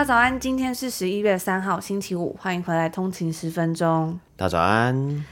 大早安，今天是十一月三号，星期五，欢迎回来通勤十分钟。大早安。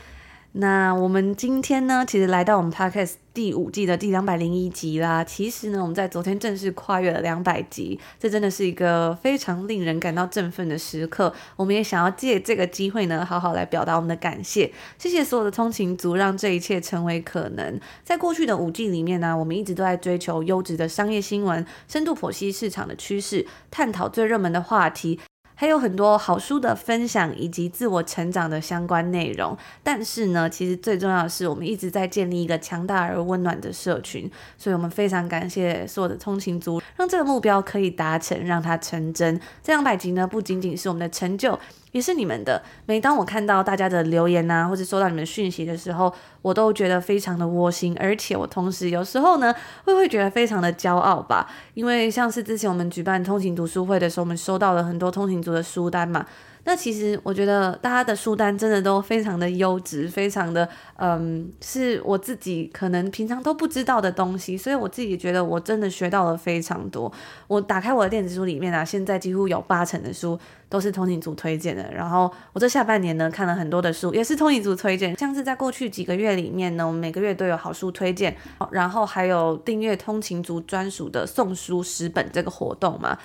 那我们今天呢，其实来到我们 Podcast 第五季的第两百零一集啦。其实呢，我们在昨天正式跨越了两百集，这真的是一个非常令人感到振奋的时刻。我们也想要借这个机会呢，好好来表达我们的感谢。谢谢所有的通勤族，让这一切成为可能。在过去的五季里面呢，我们一直都在追求优质的商业新闻，深度剖析市场的趋势，探讨最热门的话题。还有很多好书的分享以及自我成长的相关内容，但是呢，其实最重要的是，我们一直在建立一个强大而温暖的社群，所以我们非常感谢所有的通勤族，让这个目标可以达成，让它成真。这两百集呢，不仅仅是我们的成就。也是你们的。每当我看到大家的留言啊，或者收到你们讯息的时候，我都觉得非常的窝心，而且我同时有时候呢，会会觉得非常的骄傲吧。因为像是之前我们举办通勤读书会的时候，我们收到了很多通勤族的书单嘛。那其实我觉得大家的书单真的都非常的优质，非常的嗯，是我自己可能平常都不知道的东西，所以我自己觉得我真的学到了非常多。我打开我的电子书里面啊，现在几乎有八成的书都是通勤族推荐的。然后我这下半年呢，看了很多的书，也是通勤族推荐，像是在过去几个月里面呢，我们每个月都有好书推荐，然后还有订阅通勤族专属的送书十本这个活动嘛。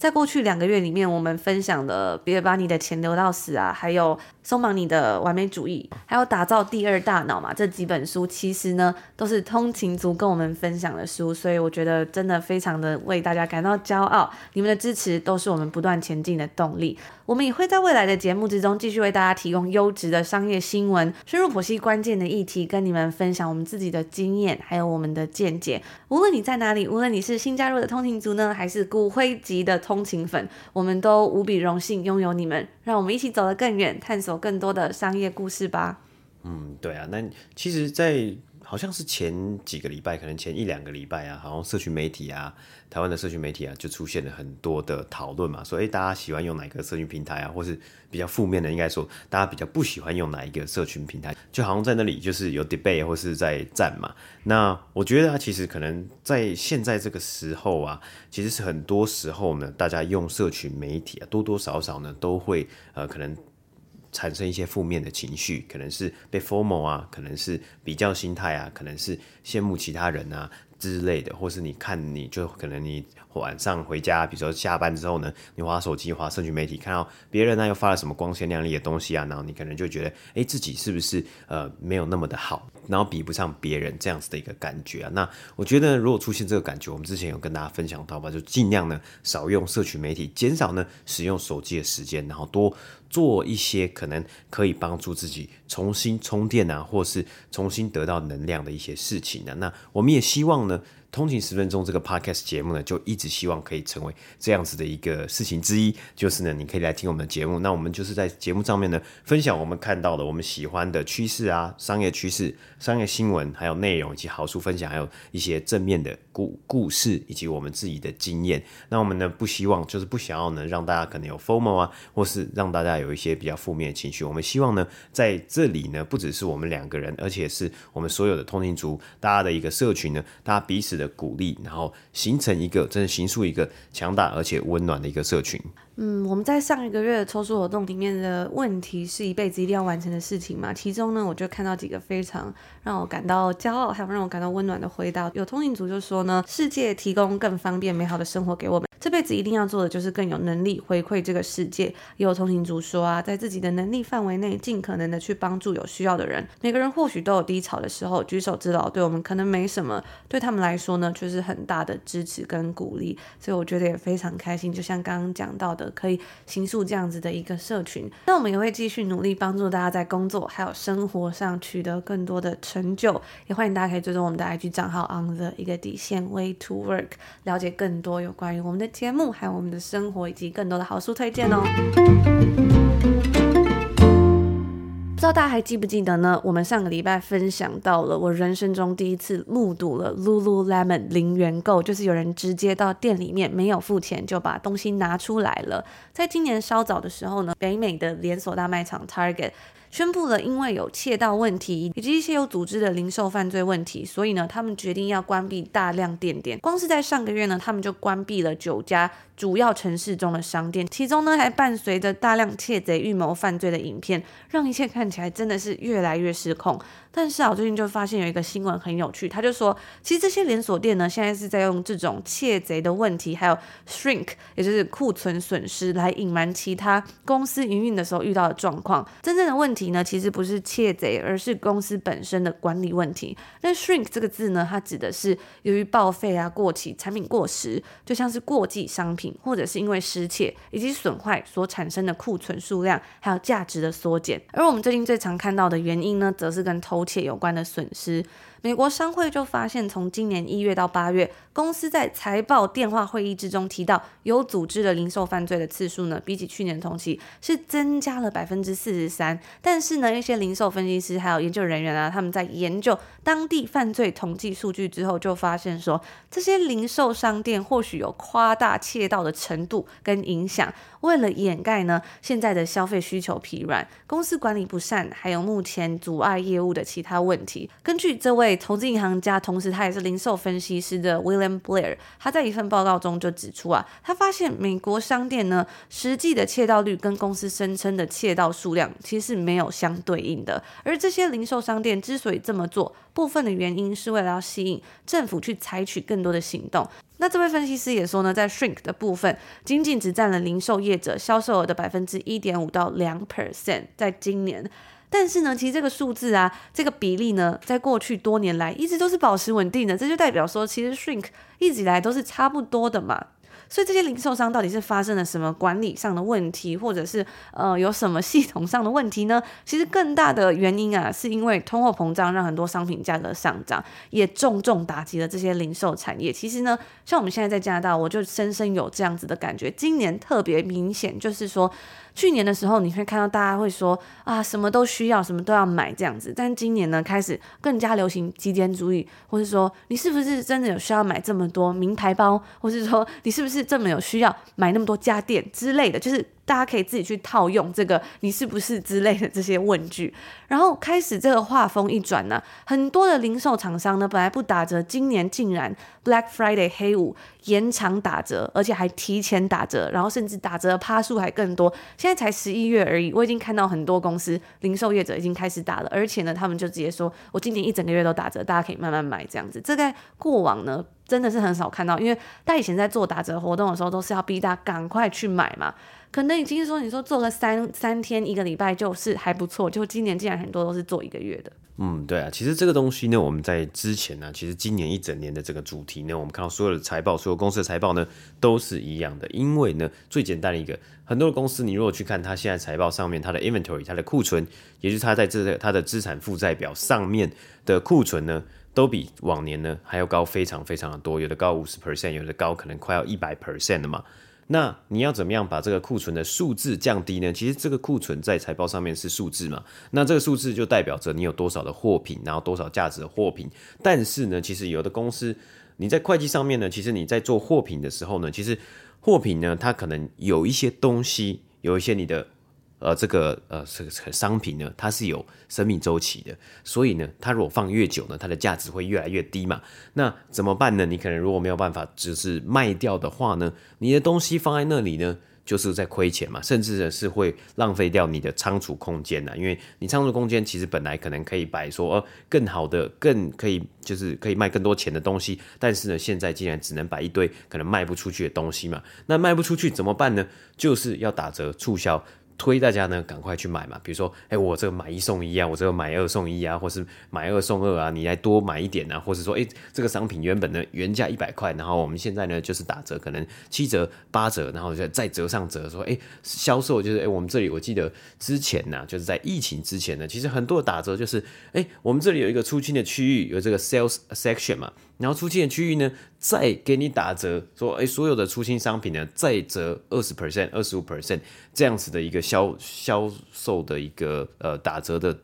在过去两个月里面，我们分享了《别把你的钱留到死》啊，还有松绑你的完美主义，还有打造第二大脑嘛，这几本书其实呢都是通勤族跟我们分享的书，所以我觉得真的非常的为大家感到骄傲。你们的支持都是我们不断前进的动力。我们也会在未来的节目之中继续为大家提供优质的商业新闻，深入剖析关键的议题，跟你们分享我们自己的经验，还有我们的见解。无论你在哪里，无论你是新加入的通勤族呢，还是骨灰级的。通勤粉，我们都无比荣幸拥有你们，让我们一起走得更远，探索更多的商业故事吧。嗯，对啊，那其实，在好像是前几个礼拜，可能前一两个礼拜啊，好像社群媒体啊，台湾的社群媒体啊，就出现了很多的讨论嘛，说诶，大家喜欢用哪个社群平台啊，或是比较负面的，应该说大家比较不喜欢用哪一个社群平台，就好像在那里就是有 debate 或是在战嘛。那我觉得啊，其实可能在现在这个时候啊，其实是很多时候呢，大家用社群媒体啊，多多少少呢，都会呃可能。产生一些负面的情绪，可能是被 formal 啊，可能是比较心态啊，可能是羡慕其他人啊之类的，或是你看你就可能你。晚上回家，比如说下班之后呢，你滑手机、滑社群媒体，看到别人呢又发了什么光鲜亮丽的东西啊，然后你可能就觉得，哎，自己是不是呃没有那么的好，然后比不上别人这样子的一个感觉啊？那我觉得如果出现这个感觉，我们之前有跟大家分享到吧，就尽量呢少用社群媒体，减少呢使用手机的时间，然后多做一些可能可以帮助自己重新充电啊，或是重新得到能量的一些事情啊。那我们也希望呢。通勤十分钟这个 podcast 节目呢，就一直希望可以成为这样子的一个事情之一，就是呢，你可以来听我们的节目。那我们就是在节目上面呢，分享我们看到的、我们喜欢的趋势啊、商业趋势、商业新闻，还有内容以及好书分享，还有一些正面的故故事以及我们自己的经验。那我们呢，不希望就是不想要呢，让大家可能有 FOMO 啊，或是让大家有一些比较负面的情绪。我们希望呢，在这里呢，不只是我们两个人，而且是我们所有的通勤族，大家的一个社群呢，大家彼此的鼓励，然后形成一个真的形塑一个强大而且温暖的一个社群。嗯，我们在上一个月的抽书活动里面的问题是一辈子一定要完成的事情嘛？其中呢，我就看到几个非常让我感到骄傲，还有让我感到温暖的回答。有通灵族就说呢，世界提供更方便美好的生活给我们。这辈子一定要做的就是更有能力回馈这个世界。也有通行族说啊，在自己的能力范围内，尽可能的去帮助有需要的人。每个人或许都有低潮的时候，举手之劳对我们可能没什么，对他们来说呢，却是很大的支持跟鼓励。所以我觉得也非常开心，就像刚刚讲到的，可以形塑这样子的一个社群。那我们也会继续努力，帮助大家在工作还有生活上取得更多的成就。也欢迎大家可以追踪我们的 IG 账号 on the 一个底线 way to work，了解更多有关于我们的节目，还有我们的生活，以及更多的好书推荐哦。不知道大家还记不记得呢？我们上个礼拜分享到了我人生中第一次目睹了 Lululemon 零元购，就是有人直接到店里面没有付钱就把东西拿出来了。在今年稍早的时候呢，北美的连锁大卖场 Target。宣布了，因为有窃盗问题以及一些有组织的零售犯罪问题，所以呢，他们决定要关闭大量店点。光是在上个月呢，他们就关闭了九家主要城市中的商店，其中呢还伴随着大量窃贼预谋犯罪的影片，让一切看起来真的是越来越失控。但是啊，我最近就发现有一个新闻很有趣，他就说，其实这些连锁店呢，现在是在用这种窃贼的问题，还有 shrink，也就是库存损失，来隐瞒其他公司营运的时候遇到的状况。真正的问题呢，其实不是窃贼，而是公司本身的管理问题。那 shrink 这个字呢，它指的是由于报废啊、过期、产品过时，就像是过季商品，或者是因为失窃以及损坏所产生的库存数量还有价值的缩减。而我们最近最常看到的原因呢，则是跟偷。窃有关的损失。美国商会就发现，从今年一月到八月，公司在财报电话会议之中提到有组织的零售犯罪的次数呢，比起去年同期是增加了百分之四十三。但是呢，一些零售分析师还有研究人员啊，他们在研究当地犯罪统计数据之后，就发现说，这些零售商店或许有夸大窃盗的程度跟影响。为了掩盖呢现在的消费需求疲软、公司管理不善，还有目前阻碍业务的其他问题，根据这位。投资银行家，同时他也是零售分析师的 William Blair，他在一份报告中就指出啊，他发现美国商店呢，实际的窃盗率跟公司声称的窃盗数量其实是没有相对应的。而这些零售商店之所以这么做，部分的原因是为了要吸引政府去采取更多的行动。那这位分析师也说呢，在 shrink 的部分，仅仅只占了零售业者销售额的百分之一点五到两 percent，在今年。但是呢，其实这个数字啊，这个比例呢，在过去多年来一直都是保持稳定的，这就代表说，其实 shrink 一直以来都是差不多的嘛。所以这些零售商到底是发生了什么管理上的问题，或者是呃有什么系统上的问题呢？其实更大的原因啊，是因为通货膨胀让很多商品价格上涨，也重重打击了这些零售产业。其实呢，像我们现在在加拿大，我就深深有这样子的感觉，今年特别明显，就是说。去年的时候，你会看到大家会说啊，什么都需要，什么都要买这样子。但今年呢，开始更加流行极简主义，或是说你是不是真的有需要买这么多名牌包，或是说你是不是这么有需要买那么多家电之类的，就是。大家可以自己去套用这个“你是不是”之类的这些问句，然后开始这个画风一转呢，很多的零售厂商呢本来不打折，今年竟然 Black Friday 黑五延长打折，而且还提前打折，然后甚至打折的趴数还更多。现在才十一月而已，我已经看到很多公司零售业者已经开始打了，而且呢，他们就直接说我今年一整个月都打折，大家可以慢慢买这样子。这在过往呢真的是很少看到，因为大家以前在做打折活动的时候都是要逼大家赶快去买嘛。可能已经说，你说做个三三天一个礼拜就是还不错，就今年竟然很多都是做一个月的。嗯，对啊，其实这个东西呢，我们在之前呢，其实今年一整年的这个主题呢，我们看到所有的财报，所有公司的财报呢都是一样的。因为呢，最简单的一个，很多的公司，你如果去看它现在财报上面，它的 inventory，它的库存，也就是它在这个它的资产负债表上面的库存呢，都比往年呢还要高非常非常的多，有的高五十 percent，有的高可能快要一百 percent 的嘛。那你要怎么样把这个库存的数字降低呢？其实这个库存在财报上面是数字嘛，那这个数字就代表着你有多少的货品，然后多少价值的货品。但是呢，其实有的公司你在会计上面呢，其实你在做货品的时候呢，其实货品呢，它可能有一些东西，有一些你的。呃，这个呃，这个商品呢，它是有生命周期的，所以呢，它如果放越久呢，它的价值会越来越低嘛。那怎么办呢？你可能如果没有办法，只是卖掉的话呢，你的东西放在那里呢，就是在亏钱嘛，甚至呢是会浪费掉你的仓储空间呐。因为你仓储空间其实本来可能可以摆说呃更好的、更可以就是可以卖更多钱的东西，但是呢，现在竟然只能摆一堆可能卖不出去的东西嘛。那卖不出去怎么办呢？就是要打折促销。推大家呢，赶快去买嘛。比如说，哎、我这个买一送一啊，我这个买二送一啊，或是买二送二啊，你来多买一点啊，或是说，哎、这个商品原本呢原价一百块，然后我们现在呢就是打折，可能七折八折，然后就再折上折，说，哎、销售就是，哎、我们这里我记得之前呢，就是在疫情之前呢，其实很多打折就是，哎、我们这里有一个出清的区域，有这个 sales section 嘛。然后出清的区域呢，再给你打折，说哎，所有的出清商品呢，再折二十 percent、二十五 percent 这样子的一个销销售的一个呃打折的。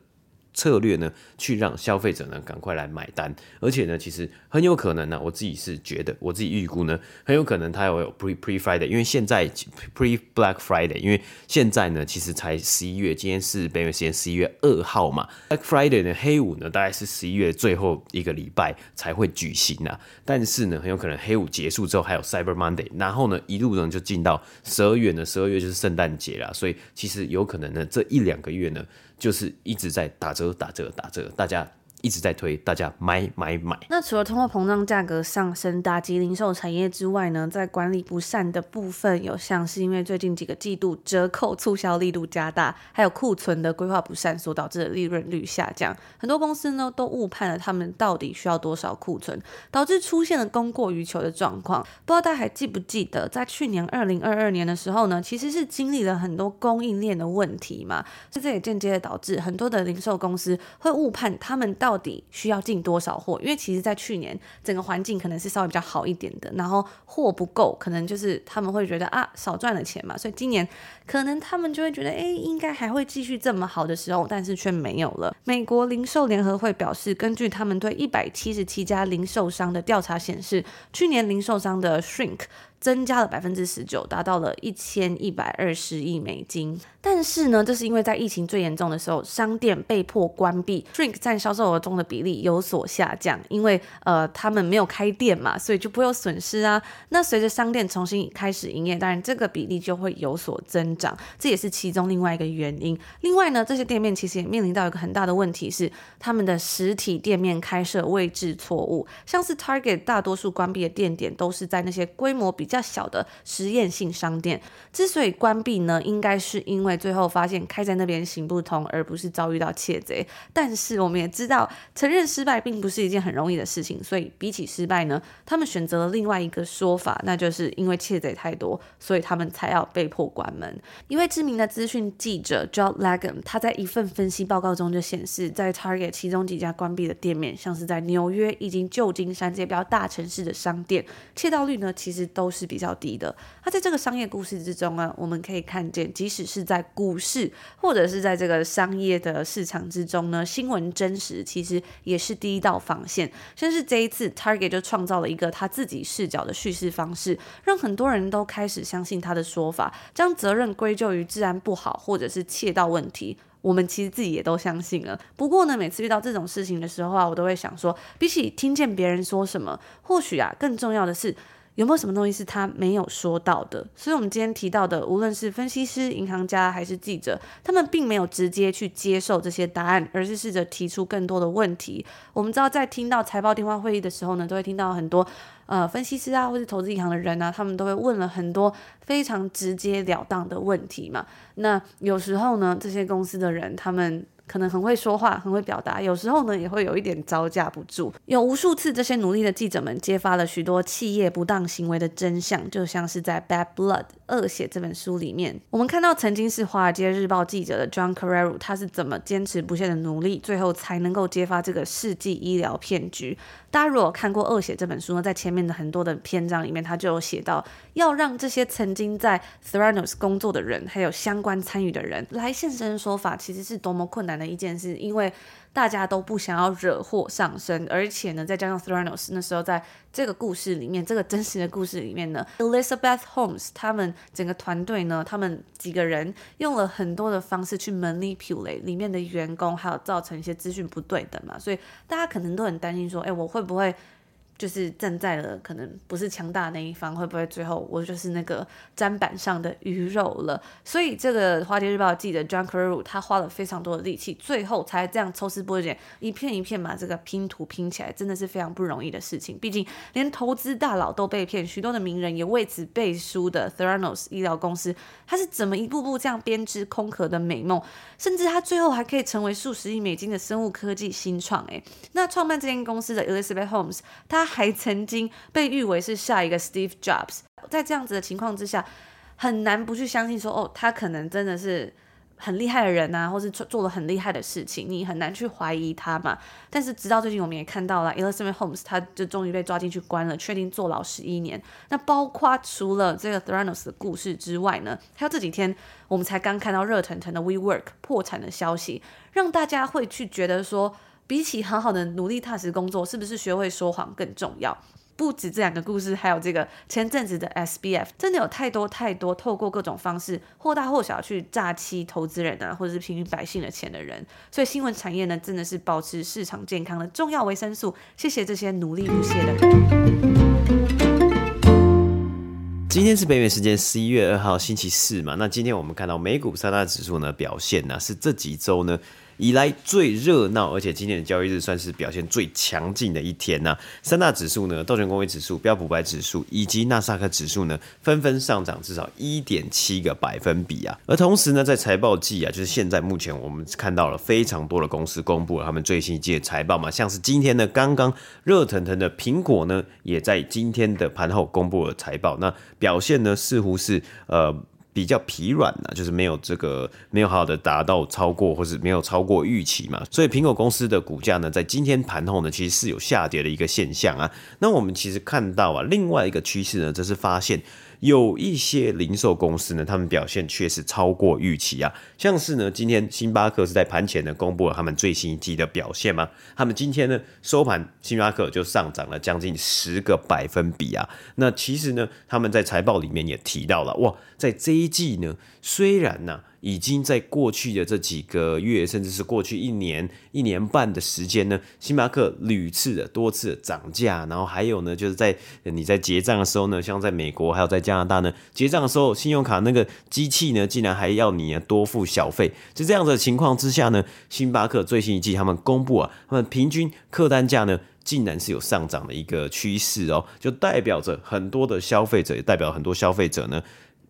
策略呢，去让消费者呢赶快来买单，而且呢，其实很有可能呢，我自己是觉得，我自己预估呢，很有可能它有 pre pre Friday，因为现在 pre Black Friday，因为现在呢，其实才十一月，今天是北美时间十一月二号嘛，Black Friday 呢黑五呢，大概是十一月最后一个礼拜才会举行啊，但是呢，很有可能黑五结束之后还有 Cyber Monday，然后呢，一路呢就进到十二月呢，十二月就是圣诞节啦，所以其实有可能呢，这一两个月呢。就是一直在打折、打折、打折，大家。一直在推，大家买买买。那除了通货膨胀、价格上升打击零售产业之外呢，在管理不善的部分，有像是因为最近几个季度折扣促销力度加大，还有库存的规划不善所导致的利润率下降。很多公司呢都误判了他们到底需要多少库存，导致出现了供过于求的状况。不知道大家还记不记得，在去年二零二二年的时候呢，其实是经历了很多供应链的问题嘛，这也间接的导致很多的零售公司会误判他们到到底需要进多少货？因为其实，在去年整个环境可能是稍微比较好一点的，然后货不够，可能就是他们会觉得啊，少赚了钱嘛，所以今年可能他们就会觉得，哎，应该还会继续这么好的时候，但是却没有了。美国零售联合会表示，根据他们对一百七十七家零售商的调查显示，去年零售商的 shrink。增加了百分之十九，达到了一千一百二十亿美金。但是呢，这是因为在疫情最严重的时候，商店被迫关闭，Drink 占销售额中的比例有所下降。因为呃，他们没有开店嘛，所以就不会有损失啊。那随着商店重新开始营业，当然这个比例就会有所增长，这也是其中另外一个原因。另外呢，这些店面其实也面临到一个很大的问题是，他们的实体店面开设位置错误，像是 Target 大多数关闭的店点都是在那些规模比。较小的实验性商店之所以关闭呢，应该是因为最后发现开在那边行不通，而不是遭遇到窃贼。但是我们也知道，承认失败并不是一件很容易的事情，所以比起失败呢，他们选择了另外一个说法，那就是因为窃贼太多，所以他们才要被迫关门。一位知名的资讯记者 John Legum，他在一份分析报告中就显示，在 Target 其中几家关闭的店面，像是在纽约以及旧金山这些比较大城市的商店，窃盗率呢其实都是比较低的。那在这个商业故事之中呢，我们可以看见，即使是在股市或者是在这个商业的市场之中呢，新闻真实其实也是第一道防线。像是这一次，Target 就创造了一个他自己视角的叙事方式，让很多人都开始相信他的说法，将责任归咎于治安不好或者是窃盗问题。我们其实自己也都相信了。不过呢，每次遇到这种事情的时候啊，我都会想说，比起听见别人说什么，或许啊，更重要的是。有没有什么东西是他没有说到的？所以，我们今天提到的，无论是分析师、银行家还是记者，他们并没有直接去接受这些答案，而是试着提出更多的问题。我们知道，在听到财报电话会议的时候呢，都会听到很多呃分析师啊，或是投资银行的人啊，他们都会问了很多非常直截了当的问题嘛。那有时候呢，这些公司的人他们。可能很会说话，很会表达，有时候呢也会有一点招架不住。有无数次，这些努力的记者们揭发了许多企业不当行为的真相，就像是在《Bad Blood》恶血这本书里面，我们看到曾经是《华尔街日报》记者的 John Carreyrou，他是怎么坚持不懈的努力，最后才能够揭发这个世纪医疗骗局。大家如果看过《恶血》这本书呢，在前面的很多的篇章里面，他就有写到，要让这些曾经在 Theranos 工作的人，还有相关参与的人来现身说法，其实是多么困难的一件事，因为。大家都不想要惹祸上身，而且呢，再加上 Thranos 那时候在这个故事里面，这个真实的故事里面呢，Elizabeth Holmes 他们整个团队呢，他们几个人用了很多的方式去 manipulate 里面的员工，还有造成一些资讯不对等嘛，所以大家可能都很担心说，哎，我会不会？就是站在了可能不是强大那一方，会不会最后我就是那个砧板上的鱼肉了？所以这个《华尔街日报》记者 John Carreyrou 他花了非常多的力气，最后才这样抽丝剥茧，一片一片把这个拼图拼起来，真的是非常不容易的事情。毕竟连投资大佬都被骗，许多的名人也为此背书的 Theranos 医疗公司，他是怎么一步步这样编织空壳的美梦？甚至他最后还可以成为数十亿美金的生物科技新创。诶，那创办这间公司的 Elizabeth Holmes，他。还曾经被誉为是下一个 Steve Jobs，在这样子的情况之下，很难不去相信说，哦，他可能真的是很厉害的人啊，或是做做了很厉害的事情，你很难去怀疑他嘛。但是直到最近，我们也看到了 Elizabeth Holmes，他就终于被抓进去关了，确定坐牢十一年。那包括除了这个 Theranos 的故事之外呢，还有这几天我们才刚看到热腾腾的 WeWork 破产的消息，让大家会去觉得说，比起好好的努力踏实工作，是不是学会说谎更重要？不止这两个故事，还有这个前阵子的 SBF，真的有太多太多透过各种方式或大或小去诈欺投资人啊，或者是平民百姓的钱的人。所以新闻产业呢，真的是保持市场健康的重要维生素。谢谢这些努力不懈的人。今天是北美时间十一月二号星期四嘛，那今天我们看到美股三大指数呢表现呢、是这几周呢。以来最热闹，而且今天的交易日算是表现最强劲的一天呐、三大指数呢，道琼工业指数、标普白指数以及纳斯克指数呢，纷纷上涨至少一点七个百分比啊。而同时呢，在财报季啊，就是现在目前我们看到了非常多的公司公布了他们最新一季的财报嘛，像是今天呢，刚刚热腾腾的苹果呢，也在今天的盘后公布了财报，那表现呢，似乎是呃。比较疲软呢，就是没有这个没有好好的达到超过，或是没有超过预期嘛，所以苹果公司的股价呢，在今天盘后呢，其实是有下跌的一个现象啊。那我们其实看到啊，另外一个趋势呢，则是发现。有一些零售公司呢，他们表现确实超过预期啊，像是呢，今天星巴克是在盘前呢公布了他们最新一季的表现嘛，他们今天呢收盘，星巴克就上涨了将近十个百分比啊。那其实呢，他们在财报里面也提到了，哇，在这一季呢，虽然呢、啊。已经在过去的这几个月，甚至是过去一年、一年半的时间呢，星巴克屡次的多次的涨价，然后还有呢，就是在你在结账的时候呢，像在美国还有在加拿大呢，结账的时候，信用卡那个机器呢，竟然还要你多付小费。就这样的情况之下呢，星巴克最新一季他们公布啊，他们平均客单价呢，竟然是有上涨的一个趋势哦，就代表着很多的消费者，也代表很多消费者呢。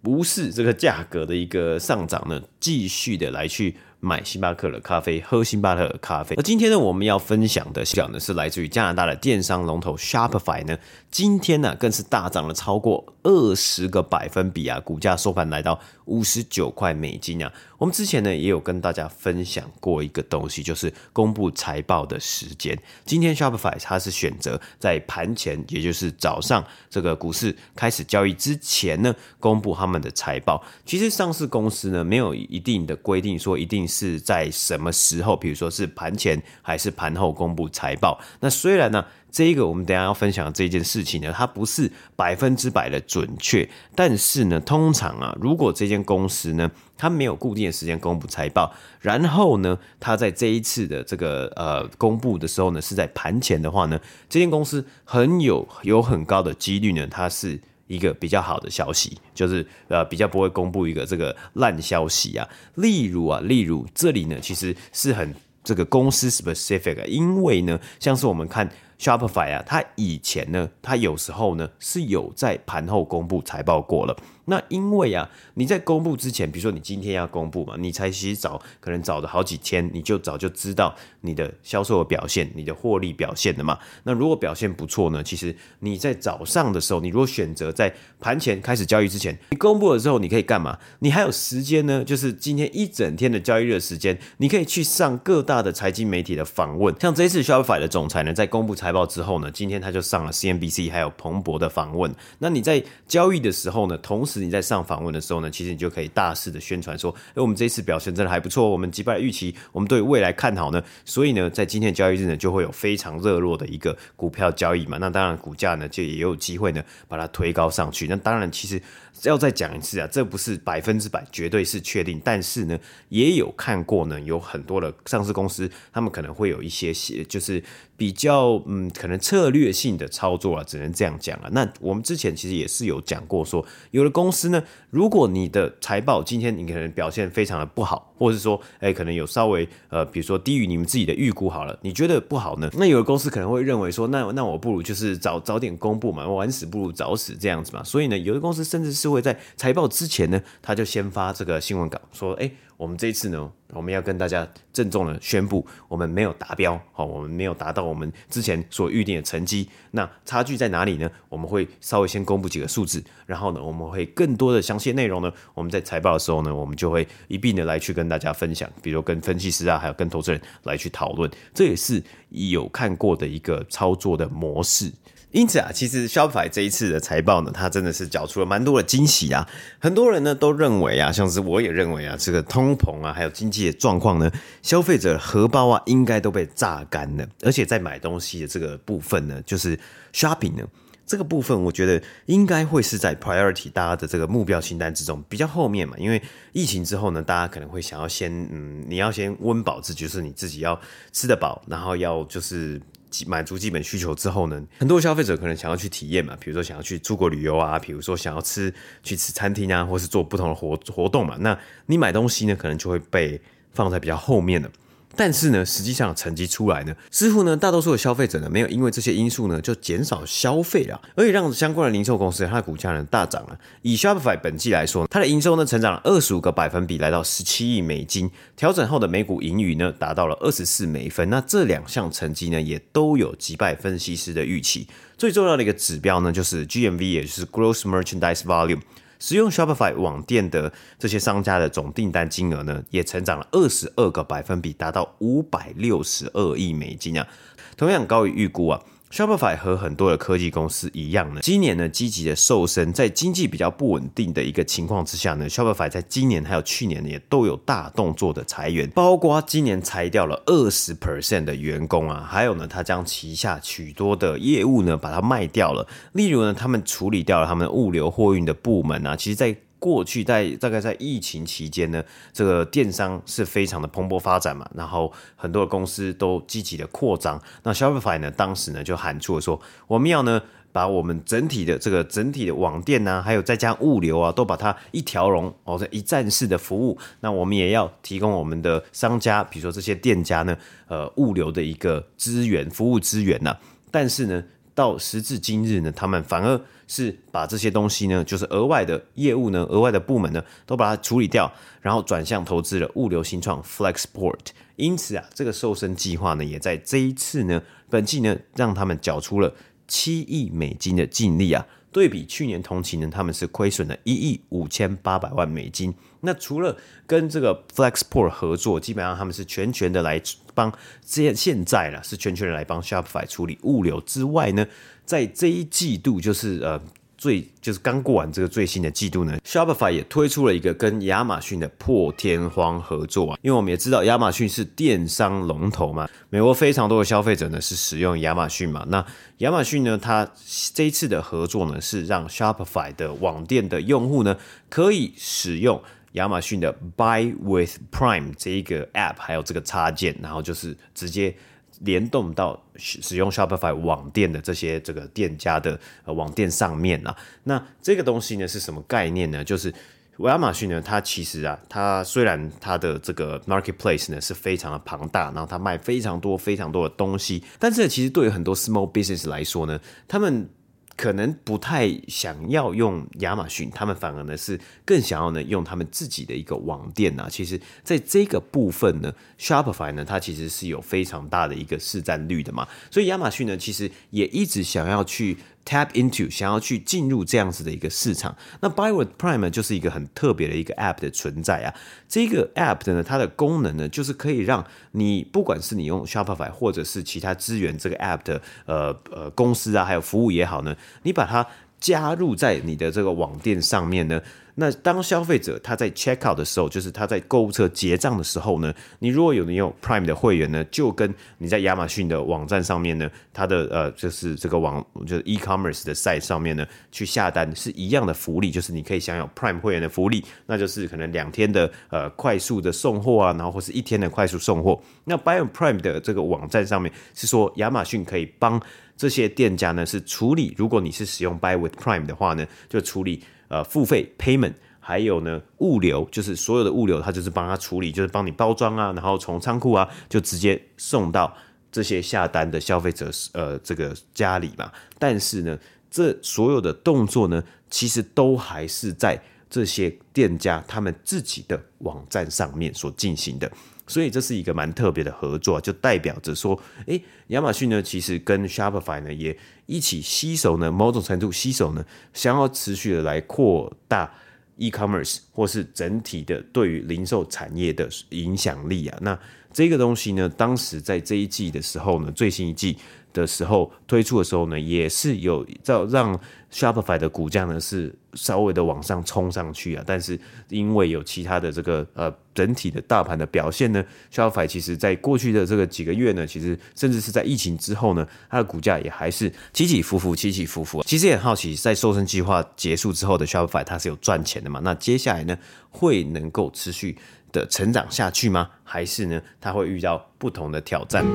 不是这个价格的一个上涨呢，继续的来去买星巴克的咖啡，喝星巴克的咖啡。那今天呢，我们要分享的讲的是来自于加拿大的电商龙头 Shopify 呢，今天呢更是大涨了超过二十个百分比啊，股价收盘来到五十九块美金啊。我们之前呢也有跟大家分享过一个东西，就是公布财报的时间。今天 Shopify 它是选择在盘前，也就是早上这个股市开始交易之前呢，公布他们的财报。其实上市公司呢没有一定的规定说一定是在什么时候，比如说是盘前还是盘后公布财报。那虽然呢。这一个我们等下要分享的这件事情呢，它不是百分之百的准确，但是呢，通常啊，如果这间公司呢，它没有固定的时间公布财报，然后呢，它在这一次的这个呃公布的时候呢，是在盘前的话呢，这间公司很有有很高的几率呢，它是一个比较好的消息，就是呃比较不会公布一个这个烂消息啊。例如啊，例如这里呢，其实是很这个公司 specific，因为呢，像是我们看。Shopify 啊，它以前呢，它有时候呢是有在盘后公布财报过了。那因为啊，你在公布之前，比如说你今天要公布嘛，你才其实早可能早的好几天，你就早就知道你的销售的表现、你的获利表现的嘛。那如果表现不错呢，其实你在早上的时候，你如果选择在盘前开始交易之前，你公布了之后，你可以干嘛？你还有时间呢，就是今天一整天的交易日的时间，你可以去上各大的财经媒体的访问。像这一次 Shopify 的总裁呢，在公布财报之后呢，今天他就上了 CNBC 还有彭博的访问。那你在交易的时候呢，同时你在上访问的时候呢，其实你就可以大肆的宣传说，哎，我们这一次表现真的还不错，我们击败预期，我们对未来看好呢。所以呢，在今天的交易日呢，就会有非常热络的一个股票交易嘛。那当然，股价呢就也有机会呢把它推高上去。那当然，其实要再讲一次啊，这不是百分之百绝对是确定，但是呢，也有看过呢，有很多的上市公司，他们可能会有一些些就是。比较嗯，可能策略性的操作啊，只能这样讲啊。那我们之前其实也是有讲过说，说有的公司呢，如果你的财报今天你可能表现非常的不好，或者是说，哎，可能有稍微呃，比如说低于你们自己的预估好了，你觉得不好呢？那有的公司可能会认为说，那那我不如就是早早点公布嘛，晚死不如早死这样子嘛。所以呢，有的公司甚至是就会在财报之前呢，他就先发这个新闻稿说，哎。我们这一次呢，我们要跟大家郑重的宣布，我们没有达标，好，我们没有达到我们之前所预定的成绩。那差距在哪里呢？我们会稍微先公布几个数字，然后呢，我们会更多的详细内容呢，我们在财报的时候呢，我们就会一并的来去跟大家分享，比如跟分析师啊，还有跟投资人来去讨论。这也是有看过的一个操作的模式。因此啊，其实 Shopify 这一次的财报呢，它真的是缴出了蛮多的惊喜啊。很多人呢都认为啊，像是我也认为啊，这个通膨啊，还有经济的状况呢，消费者荷包啊，应该都被榨干了。而且在买东西的这个部分呢，就是 shopping 呢这个部分，我觉得应该会是在 priority 大家的这个目标清单之中比较后面嘛。因为疫情之后呢，大家可能会想要先嗯，你要先温饱自己，就是你自己要吃得饱，然后要就是。满足基本需求之后呢，很多消费者可能想要去体验嘛，比如说想要去出国旅游啊，比如说想要吃去吃餐厅啊，或是做不同的活活动嘛。那你买东西呢，可能就会被放在比较后面的。但是呢，实际上成绩出来呢，似乎呢，大多数的消费者呢，没有因为这些因素呢，就减少消费了，而且让相关的零售公司它的股价呢大涨了。以 Shopify 本季来说，它的营收呢成长了二十五个百分比，来到十七亿美金，调整后的每股盈余呢达到了二十四美分。那这两项成绩呢，也都有击败分析师的预期。最重要的一个指标呢，就是 GMV，也就是 Gross Merchandise Volume。使用 Shopify 网店的这些商家的总订单金额呢，也成长了二十二个百分比，达到五百六十二亿美金啊，同样高于预估啊。Shopify 和很多的科技公司一样呢，今年呢积极的瘦身，在经济比较不稳定的一个情况之下呢，Shopify 在今年还有去年也都有大动作的裁员，包括今年裁掉了二十 percent 的员工啊，还有呢，他将旗下许多的业务呢把它卖掉了，例如呢，他们处理掉了他们物流货运的部门啊，其实在。过去在大概在疫情期间呢，这个电商是非常的蓬勃发展嘛，然后很多的公司都积极的扩张。那 Shopify 呢，当时呢就喊出了说，我们要呢把我们整体的这个整体的网店呐、啊，还有再加物流啊，都把它一条龙哦，这一站式的服务。那我们也要提供我们的商家，比如说这些店家呢，呃，物流的一个资源、服务资源呐、但是呢，到时至今日呢，他们反而。是把这些东西呢，就是额外的业务呢，额外的部门呢，都把它处理掉，然后转向投资了物流新创 Flexport。因此啊，这个瘦身计划呢，也在这一次呢，本季呢，让他们缴出了七亿美金的净利啊。对比去年同期呢，他们是亏损了一亿五千八百万美金。那除了跟这个 Flexport 合作，基本上他们是全权的来帮现现在了，是全权的来帮 Shopify 处理物流之外呢。在这一季度，就是呃最就是刚过完这个最新的季度呢，Shopify 也推出了一个跟亚马逊的破天荒合作啊，因为我们也知道亚马逊是电商龙头嘛，美国非常多的消费者呢是使用亚马逊嘛，那亚马逊呢，它这一次的合作呢是让 Shopify 的网店的用户呢可以使用亚马逊的 Buy with Prime 这一个 App，还有这个插件，然后就是直接。联动到使用 Shopify 网店的这些这个店家的呃网店上面啊，那这个东西呢是什么概念呢？就是亚马逊呢，它其实啊，它虽然它的这个 marketplace 呢是非常的庞大，然后它卖非常多非常多的东西，但是其实对于很多 small business 来说呢，他们可能不太想要用亚马逊，他们反而呢是更想要呢用他们自己的一个网店呐。其实，在这个部分呢，Shopify 呢，它其实是有非常大的一个市占率的嘛。所以亚马逊呢，其实也一直想要去。Tap into 想要去进入这样子的一个市场，那 Buy with Prime 就是一个很特别的一个 App 的存在啊。这个 App 的呢，它的功能呢，就是可以让你不管是你用 Shopify 或者是其他资源这个 App 的呃呃公司啊，还有服务也好呢，你把它加入在你的这个网店上面呢。那当消费者他在 check out 的时候，就是他在购物车结账的时候呢，你如果有你有 Prime 的会员呢，就跟你在亚马逊的网站上面呢，它的呃就是这个网就是 e-commerce 的 site 上面呢去下单是一样的福利，就是你可以享有 Prime 会员的福利，那就是可能两天的呃快速的送货啊，然后或是一天的快速送货。那 Buy on Prime 的这个网站上面是说亚马逊可以帮这些店家呢是处理，如果你是使用 Buy with Prime 的话呢，就处理。呃，付费 payment，还有呢，物流就是所有的物流，它就是帮他处理，就是帮你包装啊，然后从仓库啊，就直接送到这些下单的消费者呃这个家里嘛。但是呢，这所有的动作呢，其实都还是在这些店家他们自己的网站上面所进行的。所以这是一个蛮特别的合作，就代表着说，诶，亚马逊呢，其实跟 Shopify 呢也一起携手呢，某种程度携手呢，想要持续的来扩大 e-commerce 或是整体的对于零售产业的影响力啊。那这个东西呢，当时在这一季的时候呢，最新一季。的时候推出的时候呢，也是有在让 Shopify 的股价呢是稍微的往上冲上去啊，但是因为有其他的这个呃整体的大盘的表现呢，Shopify 其实在过去的这个几个月呢，其实甚至是在疫情之后呢，它的股价也还是起起伏伏，起起伏伏。其实也很好奇，在瘦身计划结束之后的 Shopify 它是有赚钱的嘛？那接下来呢，会能够持续的成长下去吗？还是呢，它会遇到不同的挑战？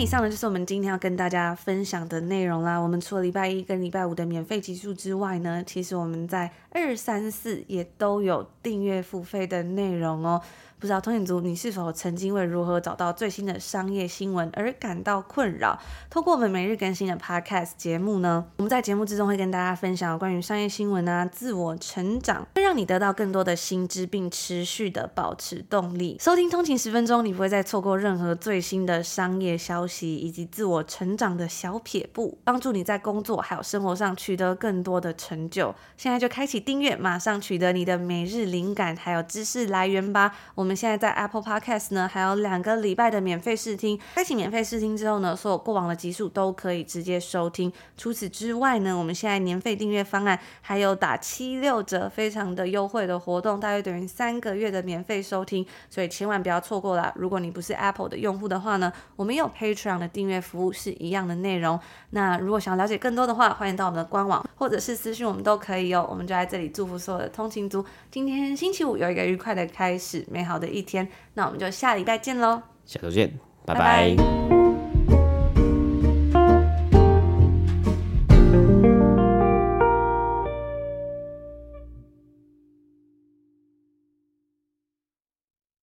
以上呢就是我们今天要跟大家分享的内容啦。我们除了礼拜一跟礼拜五的免费集数之外呢，其实我们在二、三、四也都有订阅付费的内容哦。不知道通勤族，你是否曾经为如何找到最新的商业新闻而感到困扰？透过我们每日更新的 Podcast 节目呢，我们在节目之中会跟大家分享关于商业新闻啊、自我成长，会让你得到更多的新知，并持续的保持动力。收听通勤十分钟，你不会再错过任何最新的商业消息以及自我成长的小撇步，帮助你在工作还有生活上取得更多的成就。现在就开启订阅，马上取得你的每日灵感还有知识来源吧。我们我们现在在 Apple Podcast 呢，还有两个礼拜的免费试听。开启免费试听之后呢，所有过往的集数都可以直接收听。除此之外呢，我们现在年费订阅方案还有打七六折，非常的优惠的活动，大约等于三个月的免费收听，所以千万不要错过了。如果你不是 Apple 的用户的话呢，我们有 Patreon 的订阅服务是一样的内容。那如果想了解更多的话，欢迎到我们的官网或者是私讯我们都可以哦。我们就在这里祝福所有的通勤族，今天星期五有一个愉快的开始，美好好的一天，那我们就下礼拜见喽！下周见，拜拜。拜拜。